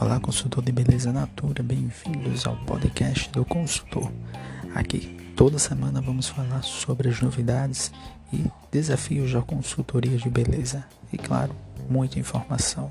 Olá, consultor de beleza natura, bem-vindos ao podcast do consultor. Aqui, toda semana vamos falar sobre as novidades e desafios da consultoria de beleza. E claro, muita informação.